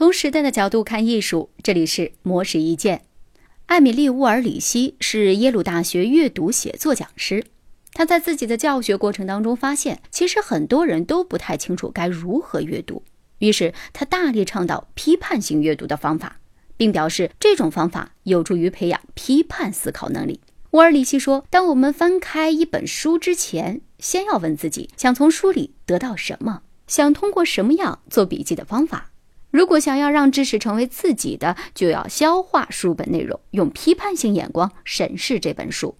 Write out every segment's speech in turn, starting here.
从时代的角度看艺术，这里是魔石一见。艾米丽·乌尔里希是耶鲁大学阅读写作讲师。他在自己的教学过程当中发现，其实很多人都不太清楚该如何阅读。于是他大力倡导批判性阅读的方法，并表示这种方法有助于培养批判思考能力。乌尔里希说：“当我们翻开一本书之前，先要问自己，想从书里得到什么，想通过什么样做笔记的方法。”如果想要让知识成为自己的，就要消化书本内容，用批判性眼光审视这本书。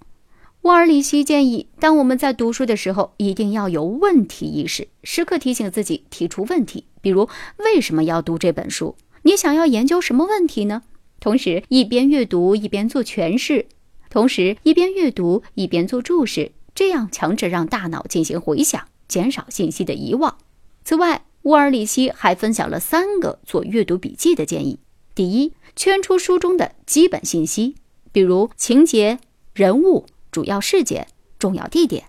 沃尔里希建议，当我们在读书的时候，一定要有问题意识，时刻提醒自己提出问题，比如为什么要读这本书？你想要研究什么问题呢？同时，一边阅读一边做诠释，同时一边阅读一边做注释，这样强制让大脑进行回想，减少信息的遗忘。此外，乌尔里希还分享了三个做阅读笔记的建议：第一，圈出书中的基本信息，比如情节、人物、主要事件、重要地点；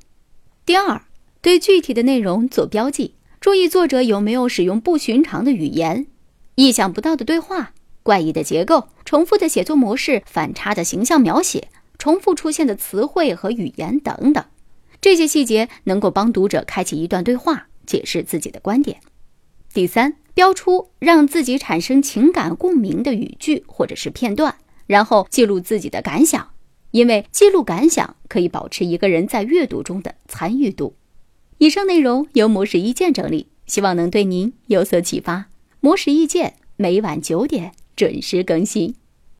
第二，对具体的内容做标记，注意作者有没有使用不寻常的语言、意想不到的对话、怪异的结构、重复的写作模式、反差的形象描写、重复出现的词汇和语言等等。这些细节能够帮读者开启一段对话，解释自己的观点。第三，标出让自己产生情感共鸣的语句或者是片段，然后记录自己的感想，因为记录感想可以保持一个人在阅读中的参与度。以上内容由模式意见整理，希望能对您有所启发。模式意见每晚九点准时更新。